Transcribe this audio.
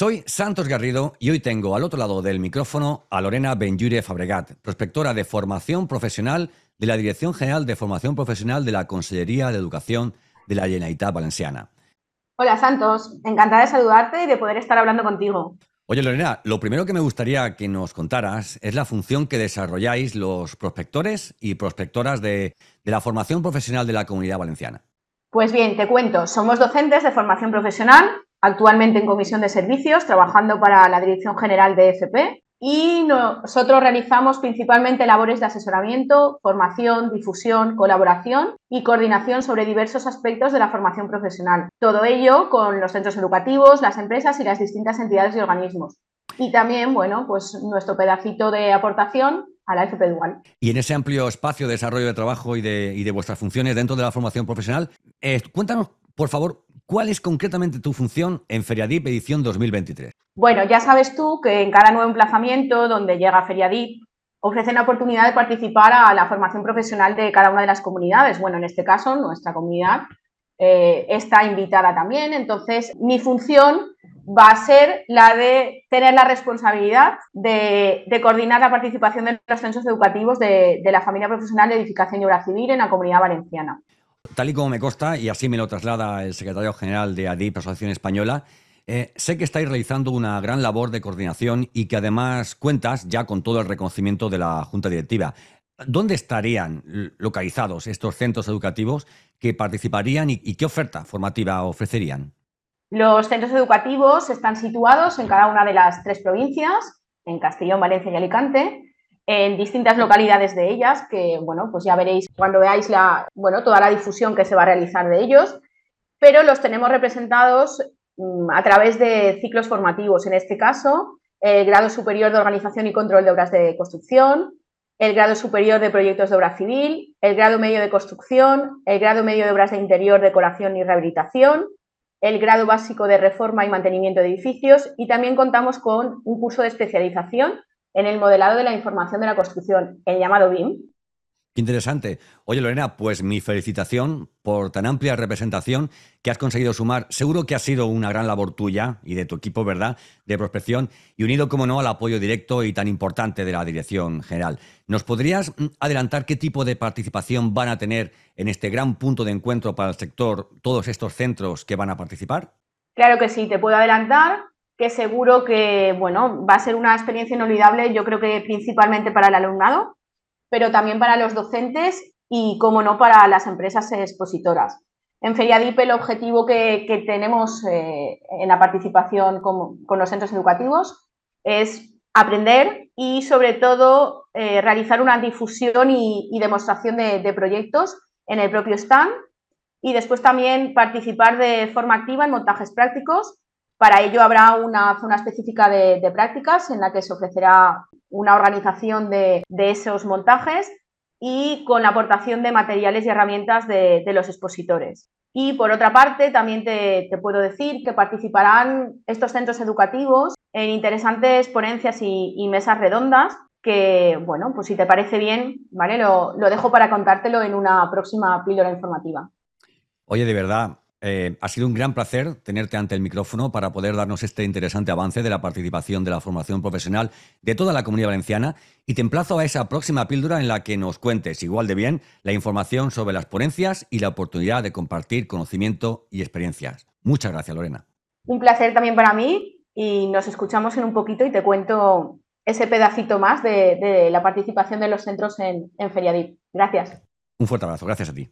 Soy Santos Garrido y hoy tengo al otro lado del micrófono a Lorena Benjure Fabregat, prospectora de formación profesional de la Dirección General de Formación Profesional de la Consellería de Educación de la Generalitat Valenciana. Hola Santos, encantada de saludarte y de poder estar hablando contigo. Oye Lorena, lo primero que me gustaría que nos contaras es la función que desarrolláis los prospectores y prospectoras de, de la formación profesional de la Comunidad Valenciana. Pues bien, te cuento, somos docentes de formación profesional actualmente en comisión de servicios, trabajando para la Dirección General de FP. Y nosotros realizamos principalmente labores de asesoramiento, formación, difusión, colaboración y coordinación sobre diversos aspectos de la formación profesional. Todo ello con los centros educativos, las empresas y las distintas entidades y organismos. Y también, bueno, pues nuestro pedacito de aportación a la FP Dual. Y en ese amplio espacio de desarrollo de trabajo y de, vuestras funciones dentro de la formación profesional, eh, cuéntanos, por favor, ¿Cuál es concretamente tu función en Feriadip edición 2023? Bueno, ya sabes tú que en cada nuevo emplazamiento donde llega Feriadip ofrecen la oportunidad de participar a la formación profesional de cada una de las comunidades. Bueno, en este caso, nuestra comunidad eh, está invitada también. Entonces, mi función va a ser la de tener la responsabilidad de, coordinar la participación de los centros educativos de, de la familia profesional de edificación y obra civil en la comunidad valenciana. Tal y como me consta, y así me lo traslada el secretario general de ADIP, Asociación Española, eh, sé que estáis realizando una gran labor de coordinación y que además cuentas ya con todo el reconocimiento de la Junta Directiva. ¿Dónde estarían localizados estos centros educativos que participarían y qué oferta formativa ofrecerían? Los centros educativos están situados en cada una de las tres provincias, en Castellón, Valencia y Alicante, en distintas localidades de ellas, que bueno, pues ya veréis cuando veáis la, bueno, toda la difusión que se va a realizar de ellos, pero los tenemos representados mm, a través de ciclos formativos, en este caso, el grado superior de organización y control de obras de construcción, el grado superior de proyectos de obra civil, el grado medio de construcción, el grado medio de obras de interior, decoración y rehabilitación, el grado básico de reforma y mantenimiento de edificios y también contamos con un curso de especialización en el modelado de la información de la construcción, el llamado BIM. Qué interesante. Oye, Lorena, pues mi felicitación por tan amplia representación que has conseguido sumar. Seguro que ha sido una gran labor tuya y de tu equipo, ¿verdad?, de prospección y unido, como no, al apoyo directo y tan importante de la Dirección General. ¿Nos podrías mm, adelantar qué tipo de participación van a tener en este gran punto de encuentro para el sector todos estos centros que van a participar? Claro que sí, te puedo adelantar que seguro que bueno, va a ser una experiencia inolvidable, yo creo que principalmente para el alumnado, pero también para los docentes y, como no, para las empresas expositoras. En Feriadip el objetivo que, tenemos eh, en la participación con, los centros educativos es aprender y, sobre todo, eh, realizar una difusión y, demostración de proyectos en el propio stand y después también participar de forma activa en montajes prácticos para ello habrá una zona específica de, prácticas en la que se ofrecerá una organización de, esos montajes y con la aportación de materiales y herramientas de, los expositores. Y por otra parte, también te, puedo decir que participarán estos centros educativos en interesantes ponencias y, mesas redondas que, bueno, pues si te parece bien, ¿vale? Lo, lo dejo para contártelo en una próxima píldora informativa. Oye, de verdad, eh, ha sido un gran placer tenerte ante el micrófono para poder darnos este interesante avance de la participación de la formación profesional de toda la comunidad valenciana y te emplazo a esa próxima píldora en la que nos cuentes igual de bien la información sobre las ponencias y la oportunidad de compartir conocimiento y experiencias. Muchas gracias, Lorena. Un placer también para mí y nos escuchamos en un poquito y te cuento ese pedacito más de, la participación de los centros en, en Feriadip. Gracias. Un fuerte abrazo. Gracias a ti.